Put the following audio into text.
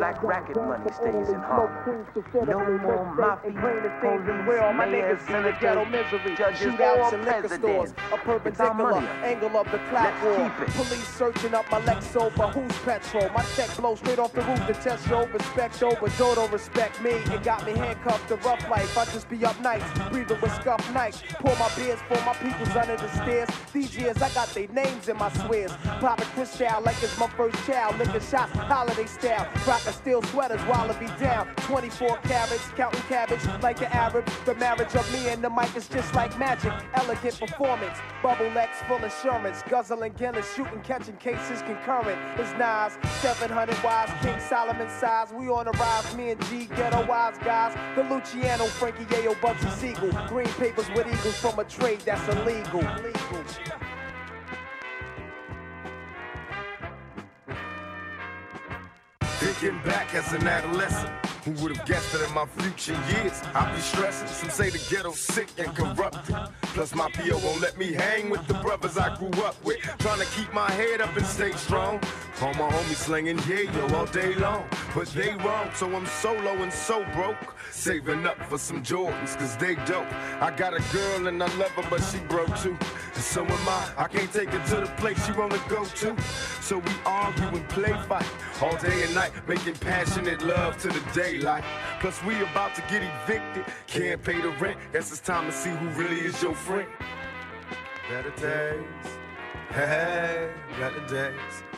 Black racket money stays in Harlem. No more mafia, police, mayors, senators, judges, or stores, A perpendicular angle of the clap war. Police searching up my Lexo, but who's petrol? My check blows straight off the roof to test your respect over. Don't respect me. It got me handcuffed to rough life. I just be up nights, breathing with scuff nights. Pour my beers for my peoples under the stairs. These years I got their names in my swears. Poppin' Chris like it's my first child. Licking shots, holiday style. Rockin' steel sweaters while I be down. 24 carats, counting cabbage like an Arab. The marriage of me and the mic is just like magic. Elegant performance. Bubble X full assurance. Guzzling Guinness, shooting, catching cases concurrent. It's Nas, 700 wise, King Solomon size. We on the rise, me and G, ghetto wise guys. The Luciano, Frankie Yayo, Bugsy Siegel. Green papers with eagles from a trade that's illegal. illegal. Thinking back as an adolescent. Who would have guessed that in my future years I'd be stressing? Some say the ghetto's sick and corrupted. Plus my PO won't let me hang with the brothers I grew up with. Trying to keep my head up and stay strong. All my homies slinging yeah yo all day long. But they wrong, so I'm solo and so broke. Saving up for some Jordans, cause they dope. I got a girl and I love her, but she broke too. And so am I. I can't take her to the place she wanna go to. So we argue and play fight all day and night, making passionate love to the daylight. Plus we about to get evicted, can't pay the rent. Guess it's time to see who really is your friend. Better days, hey, better days.